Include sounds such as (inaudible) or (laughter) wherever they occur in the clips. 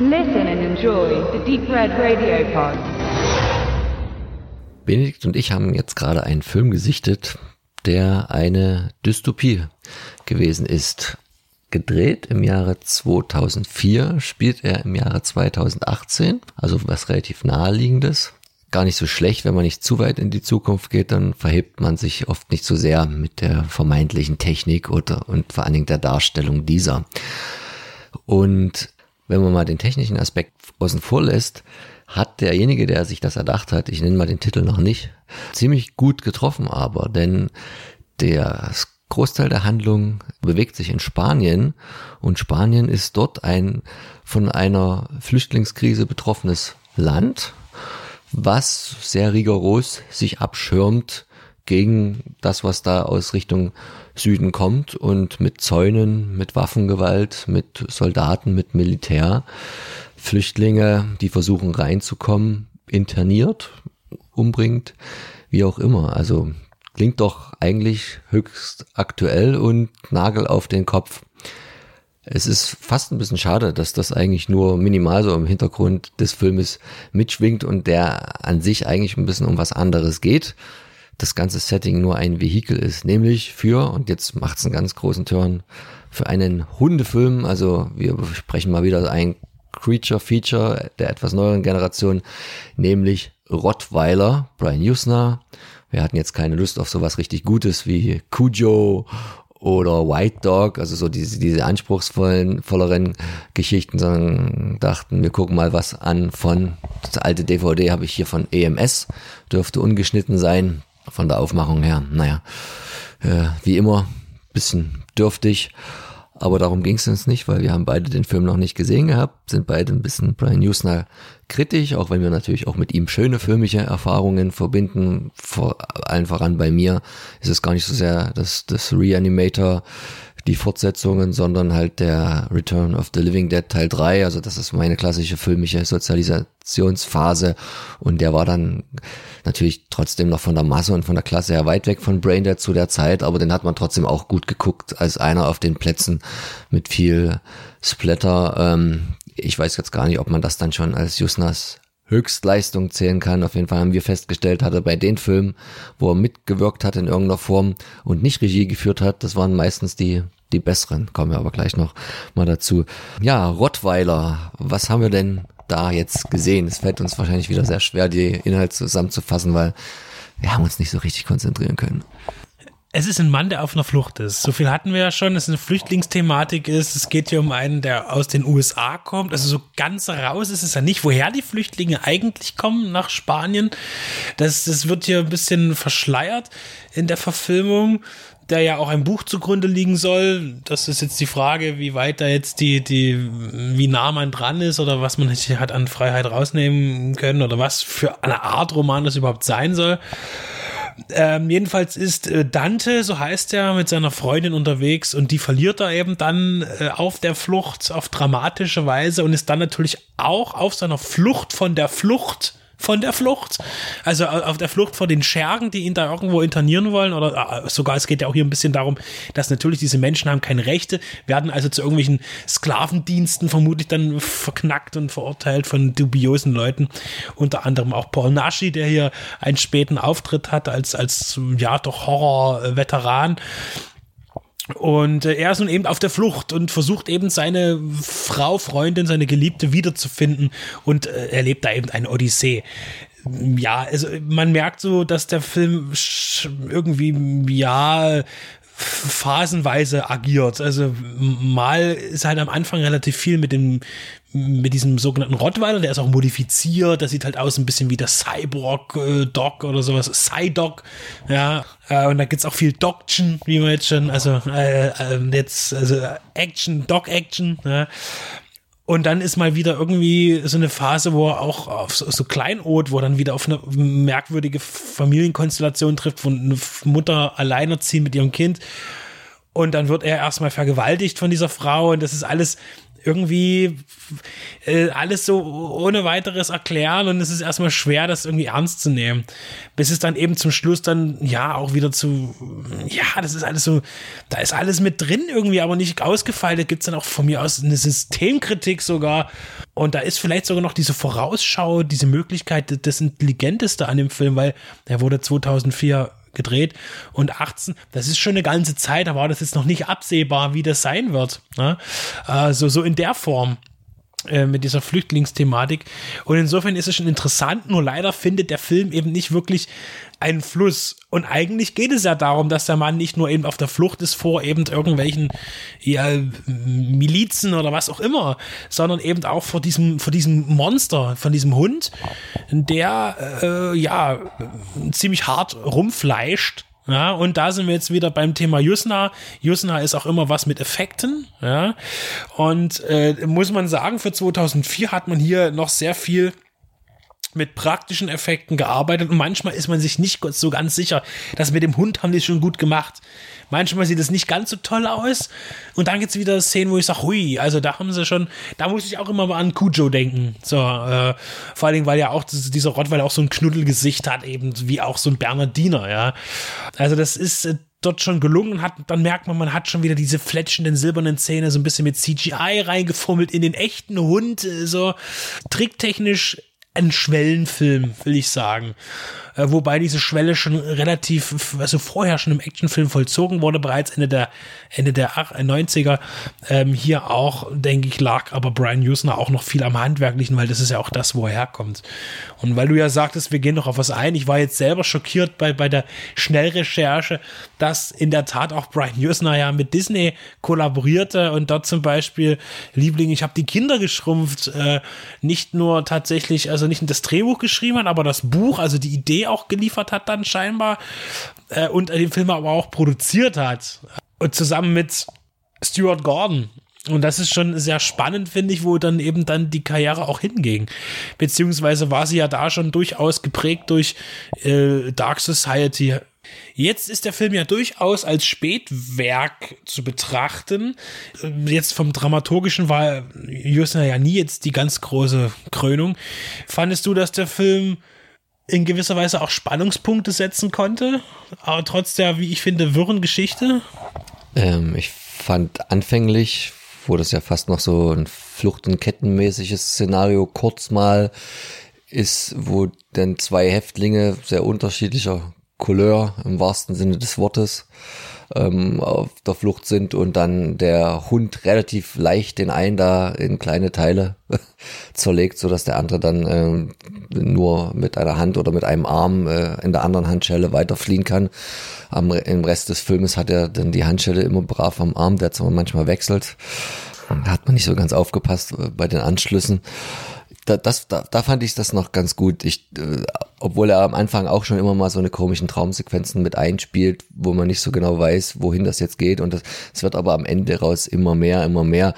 Listen and enjoy the Deep Red Radio Pod. Benedikt und ich haben jetzt gerade einen Film gesichtet, der eine Dystopie gewesen ist. Gedreht im Jahre 2004, spielt er im Jahre 2018, also was relativ naheliegendes. Gar nicht so schlecht, wenn man nicht zu weit in die Zukunft geht, dann verhebt man sich oft nicht so sehr mit der vermeintlichen Technik oder und vor allen Dingen der Darstellung dieser. Und wenn man mal den technischen Aspekt außen vor lässt, hat derjenige, der sich das erdacht hat, ich nenne mal den Titel noch nicht, ziemlich gut getroffen aber, denn der Großteil der Handlung bewegt sich in Spanien und Spanien ist dort ein von einer Flüchtlingskrise betroffenes Land, was sehr rigoros sich abschirmt gegen das, was da aus Richtung Süden kommt und mit Zäunen, mit Waffengewalt, mit Soldaten, mit Militär Flüchtlinge, die versuchen reinzukommen, interniert, umbringt, wie auch immer. Also klingt doch eigentlich höchst aktuell und Nagel auf den Kopf. Es ist fast ein bisschen schade, dass das eigentlich nur minimal so im Hintergrund des Filmes mitschwingt und der an sich eigentlich ein bisschen um was anderes geht das ganze Setting nur ein Vehikel ist, nämlich für, und jetzt macht's einen ganz großen Turn, für einen Hundefilm, also wir sprechen mal wieder ein Creature-Feature der etwas neueren Generation, nämlich Rottweiler, Brian Usner. Wir hatten jetzt keine Lust auf sowas richtig Gutes wie Cujo oder White Dog, also so diese, diese anspruchsvollen, volleren Geschichten, sondern dachten, wir gucken mal was an von, das alte DVD habe ich hier von EMS, dürfte ungeschnitten sein von der Aufmachung her, naja, äh, wie immer, bisschen dürftig. Aber darum ging es uns nicht, weil wir haben beide den Film noch nicht gesehen gehabt, sind beide ein bisschen Brian Newsner kritisch, auch wenn wir natürlich auch mit ihm schöne filmische Erfahrungen verbinden. Vor allen voran bei mir ist es gar nicht so sehr das, das Reanimator die Fortsetzungen, sondern halt der Return of the Living Dead Teil 3. Also das ist meine klassische filmische Sozialisationsphase. Und der war dann natürlich trotzdem noch von der Masse und von der Klasse her weit weg von Braindead zu der Zeit, aber den hat man trotzdem auch gut geguckt als einer auf den Plätzen mit viel Splatter. Ähm, ich weiß jetzt gar nicht, ob man das dann schon als Jusnas Höchstleistung zählen kann. Auf jeden Fall haben wir festgestellt, hat er bei den Filmen, wo er mitgewirkt hat in irgendeiner Form und nicht Regie geführt hat, das waren meistens die die besseren, kommen wir aber gleich noch mal dazu. Ja, Rottweiler, was haben wir denn da jetzt gesehen? Es fällt uns wahrscheinlich wieder sehr schwer, die Inhalte zusammenzufassen, weil wir haben uns nicht so richtig konzentrieren können. Es ist ein Mann, der auf einer Flucht ist. So viel hatten wir ja schon, dass es eine Flüchtlingsthematik ist. Es geht hier um einen, der aus den USA kommt. Also so ganz raus ist es ja nicht, woher die Flüchtlinge eigentlich kommen nach Spanien. Das, das wird hier ein bisschen verschleiert in der Verfilmung der ja auch ein Buch zugrunde liegen soll. Das ist jetzt die Frage, wie weit da jetzt die, die, wie nah man dran ist oder was man sich hat an Freiheit rausnehmen können oder was für eine Art Roman das überhaupt sein soll. Ähm, jedenfalls ist äh, Dante, so heißt er, mit seiner Freundin unterwegs und die verliert er eben dann äh, auf der Flucht auf dramatische Weise und ist dann natürlich auch auf seiner Flucht von der Flucht von der Flucht. Also auf der Flucht vor den Schergen, die ihn da irgendwo internieren wollen. Oder äh, sogar, es geht ja auch hier ein bisschen darum, dass natürlich diese Menschen haben keine Rechte, werden also zu irgendwelchen Sklavendiensten vermutlich dann verknackt und verurteilt von dubiosen Leuten. Unter anderem auch Paul Naschi, der hier einen späten Auftritt hat als, als ja, doch Horror-Veteran. Und äh, er ist nun eben auf der Flucht und versucht eben seine Frau, Freundin, seine Geliebte wiederzufinden und äh, erlebt da eben eine Odyssee. Ja, also man merkt so, dass der Film irgendwie, ja, phasenweise agiert. Also mal ist halt am Anfang relativ viel mit dem mit diesem sogenannten Rottweiler, der ist auch modifiziert, der sieht halt aus ein bisschen wie der Cyborg-Dog äh, oder sowas, Psydog, ja, äh, und da gibt's auch viel Doction, wie man jetzt schon, also äh, äh, jetzt, also Action, Dog-Action, ja. Und dann ist mal wieder irgendwie so eine Phase, wo er auch auf so, so Kleinod, wo er dann wieder auf eine merkwürdige Familienkonstellation trifft, wo eine Mutter alleinerziehend mit ihrem Kind. Und dann wird er erstmal vergewaltigt von dieser Frau und das ist alles irgendwie äh, alles so ohne weiteres erklären und es ist erstmal schwer, das irgendwie ernst zu nehmen. Bis es dann eben zum Schluss dann, ja, auch wieder zu, ja, das ist alles so, da ist alles mit drin irgendwie, aber nicht ausgefeilt. Da gibt es dann auch von mir aus eine Systemkritik sogar. Und da ist vielleicht sogar noch diese Vorausschau, diese Möglichkeit, das Intelligenteste an dem Film, weil er wurde 2004 gedreht und 18, das ist schon eine ganze Zeit, da war das jetzt noch nicht absehbar, wie das sein wird. Ne? Also so in der Form äh, mit dieser Flüchtlingsthematik. Und insofern ist es schon interessant, nur leider findet der Film eben nicht wirklich einen Fluss. Und eigentlich geht es ja darum, dass der Mann nicht nur eben auf der Flucht ist vor eben irgendwelchen ja, Milizen oder was auch immer, sondern eben auch vor diesem, vor diesem Monster, von diesem Hund, der äh, ja ziemlich hart rumfleischt ja, und da sind wir jetzt wieder beim Thema Jusna. Jusna ist auch immer was mit Effekten. Ja, und äh, muss man sagen, für 2004 hat man hier noch sehr viel mit praktischen Effekten gearbeitet und manchmal ist man sich nicht so ganz sicher, dass mit dem Hund haben die schon gut gemacht. Manchmal sieht es nicht ganz so toll aus und dann gibt es wieder Szenen, wo ich sage, hui, also da haben sie schon, da muss ich auch immer mal an Kujo denken. So, äh, vor allen Dingen, weil ja auch dieser Rottweiler auch so ein Knuddelgesicht hat, eben wie auch so ein Bernardiner, ja. Also das ist äh, dort schon gelungen hat, dann merkt man, man hat schon wieder diese fletschenden silbernen Zähne so ein bisschen mit CGI reingefummelt in den echten Hund, äh, so tricktechnisch ein Schwellenfilm, will ich sagen. Äh, wobei diese Schwelle schon relativ, also vorher schon im Actionfilm vollzogen wurde, bereits Ende der, Ende der 90er. Ähm, hier auch, denke ich, lag aber Brian Usner auch noch viel am Handwerklichen, weil das ist ja auch das, wo er herkommt. Und weil du ja sagtest, wir gehen noch auf was ein, ich war jetzt selber schockiert bei, bei der Schnellrecherche, dass in der Tat auch Brian Usner ja mit Disney kollaborierte und dort zum Beispiel, Liebling, ich habe die Kinder geschrumpft, äh, nicht nur tatsächlich, also nicht das Drehbuch geschrieben hat, aber das Buch, also die Idee auch geliefert hat dann scheinbar äh, und den Film aber auch produziert hat. Und zusammen mit Stuart Gordon. Und das ist schon sehr spannend, finde ich, wo dann eben dann die Karriere auch hinging. Beziehungsweise war sie ja da schon durchaus geprägt durch äh, Dark Society. Jetzt ist der Film ja durchaus als Spätwerk zu betrachten. Jetzt vom Dramaturgischen war Jusner ja nie jetzt die ganz große Krönung. Fandest du, dass der Film in gewisser Weise auch Spannungspunkte setzen konnte, aber trotz der, wie ich finde, wirren Geschichte? Ähm, ich fand anfänglich, wo das ja fast noch so ein Flucht- und Kettenmäßiges Szenario kurz mal ist, wo dann zwei Häftlinge sehr unterschiedlicher Couleur im wahrsten Sinne des Wortes ähm, auf der Flucht sind und dann der Hund relativ leicht den einen da in kleine Teile (laughs) zerlegt, so dass der andere dann ähm, nur mit einer Hand oder mit einem Arm äh, in der anderen Handschelle weiter fliehen kann. Am, Im Rest des Filmes hat er dann die Handschelle immer brav am Arm, der zwar manchmal wechselt. Da hat man nicht so ganz aufgepasst äh, bei den Anschlüssen da, das, da, da fand ich das noch ganz gut. Ich, äh, obwohl er am Anfang auch schon immer mal so eine komischen Traumsequenzen mit einspielt, wo man nicht so genau weiß, wohin das jetzt geht. Und das, es wird aber am Ende raus immer mehr, immer mehr.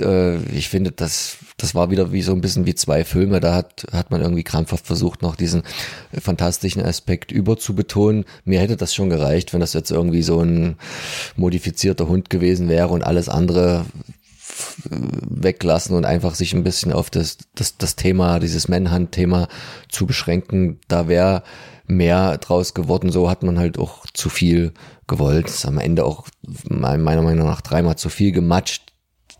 Äh, ich finde, das, das war wieder wie so ein bisschen wie zwei Filme. Da hat, hat man irgendwie krampfhaft versucht, noch diesen fantastischen Aspekt überzubetonen. Mir hätte das schon gereicht, wenn das jetzt irgendwie so ein modifizierter Hund gewesen wäre und alles andere weglassen und einfach sich ein bisschen auf das, das, das Thema, dieses Manhunt-Thema zu beschränken. Da wäre mehr draus geworden. So hat man halt auch zu viel gewollt. Ist am Ende auch meiner Meinung nach dreimal zu viel gematscht.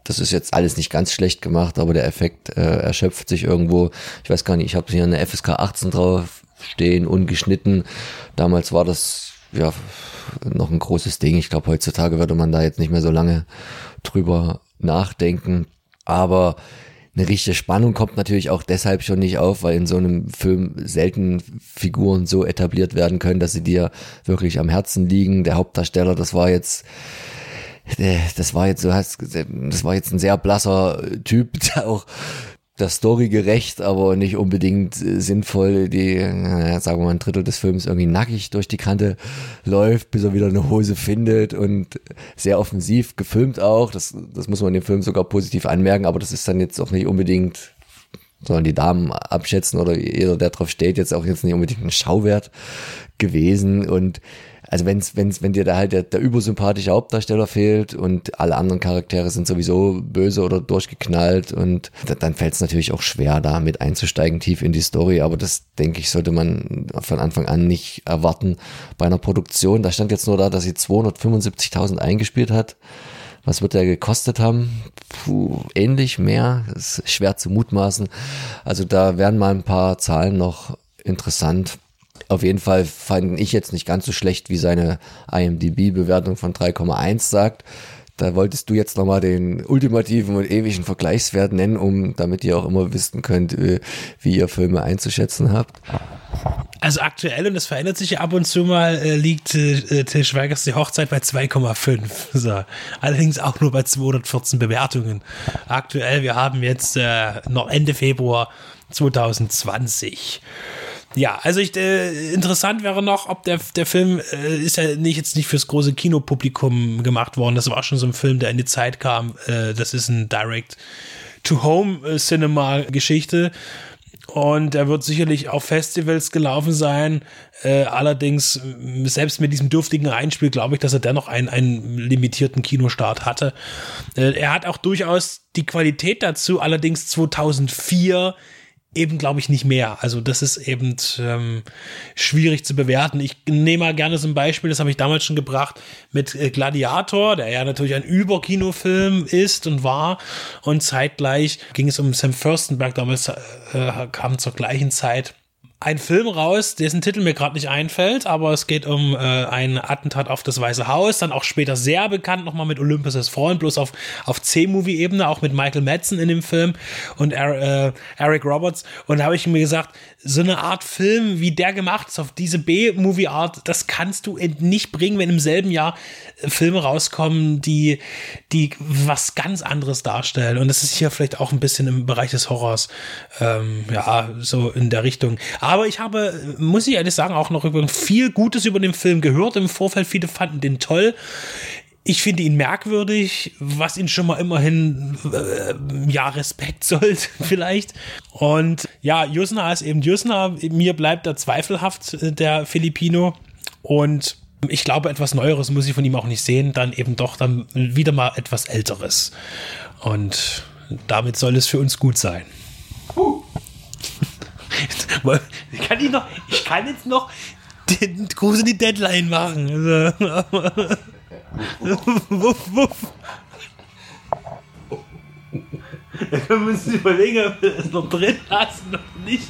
Das ist jetzt alles nicht ganz schlecht gemacht, aber der Effekt äh, erschöpft sich irgendwo. Ich weiß gar nicht, ich habe hier eine FSK 18 drauf stehen, ungeschnitten. Damals war das ja noch ein großes Ding. Ich glaube, heutzutage würde man da jetzt nicht mehr so lange drüber nachdenken. Aber eine richtige Spannung kommt natürlich auch deshalb schon nicht auf, weil in so einem Film selten Figuren so etabliert werden können, dass sie dir wirklich am Herzen liegen. Der Hauptdarsteller, das war jetzt das war jetzt, so hast, das war jetzt ein sehr blasser Typ, (laughs) der auch der Story gerecht, aber nicht unbedingt äh, sinnvoll, die, naja, sagen wir mal, ein Drittel des Films irgendwie nackig durch die Kante läuft, bis er wieder eine Hose findet und sehr offensiv gefilmt auch. Das, das muss man dem Film sogar positiv anmerken, aber das ist dann jetzt auch nicht unbedingt, sondern die Damen abschätzen oder jeder, der drauf steht, jetzt auch jetzt nicht unbedingt ein Schauwert gewesen und also wenn's, wenn's, wenn dir da halt der, der übersympathische Hauptdarsteller fehlt und alle anderen Charaktere sind sowieso böse oder durchgeknallt und dann fällt es natürlich auch schwer, da mit einzusteigen tief in die Story. Aber das, denke ich, sollte man von Anfang an nicht erwarten bei einer Produktion. Da stand jetzt nur da, dass sie 275.000 eingespielt hat. Was wird der gekostet haben? Puh, ähnlich, mehr. Das ist schwer zu mutmaßen. Also da werden mal ein paar Zahlen noch interessant. Auf jeden Fall fand ich jetzt nicht ganz so schlecht, wie seine IMDB-Bewertung von 3,1 sagt. Da wolltest du jetzt nochmal den ultimativen und ewigen Vergleichswert nennen, um damit ihr auch immer wissen könnt, äh, wie ihr Filme einzuschätzen habt. Also aktuell, und das verändert sich ja ab und zu mal, äh, liegt äh, Till Schweigers die Hochzeit bei 2,5. So. Allerdings auch nur bei 214 Bewertungen. Aktuell, wir haben jetzt äh, noch Ende Februar 2020. Ja, also ich, äh, interessant wäre noch, ob der, der Film äh, ist ja nicht jetzt nicht fürs große Kinopublikum gemacht worden. Das war schon so ein Film, der in die Zeit kam. Äh, das ist ein Direct-to-Home-Cinema-Geschichte. Und er wird sicherlich auf Festivals gelaufen sein. Äh, allerdings, selbst mit diesem dürftigen Einspiel, glaube ich, dass er dennoch einen, einen limitierten Kinostart hatte. Äh, er hat auch durchaus die Qualität dazu. Allerdings 2004 eben, glaube ich, nicht mehr. Also das ist eben ähm, schwierig zu bewerten. Ich nehme mal gerne so ein Beispiel, das habe ich damals schon gebracht, mit äh, Gladiator, der ja natürlich ein Überkinofilm ist und war. Und zeitgleich ging es um Sam Furstenberg, damals äh, kam zur gleichen Zeit ein Film raus, dessen Titel mir gerade nicht einfällt, aber es geht um äh, ein Attentat auf das Weiße Haus, dann auch später sehr bekannt nochmal mit Olympus Has Fallen, bloß auf, auf C-Movie-Ebene, auch mit Michael Madsen in dem Film und er, äh, Eric Roberts. Und da habe ich mir gesagt, so eine Art Film, wie der gemacht ist, auf diese B-Movie-Art, das kannst du nicht bringen, wenn im selben Jahr äh, Filme rauskommen, die, die was ganz anderes darstellen. Und das ist hier vielleicht auch ein bisschen im Bereich des Horrors, ähm, ja, so in der Richtung. Aber ich habe, muss ich ehrlich sagen, auch noch viel Gutes über den Film gehört im Vorfeld. Viele fanden den toll. Ich finde ihn merkwürdig, was ihn schon mal immerhin äh, ja Respekt (laughs) sollte vielleicht. Und ja, Jusna ist eben Jusna. Mir bleibt er zweifelhaft äh, der Filipino und ich glaube, etwas Neueres muss ich von ihm auch nicht sehen. Dann eben doch dann wieder mal etwas Älteres. Und damit soll es für uns gut sein. Uh. kann ich noch, ich kann jetzt noch den Gruß in die Deadline machen. Also, wuff, wuff. Wir uns überlegen, ob wir das noch drin lassen oder nicht.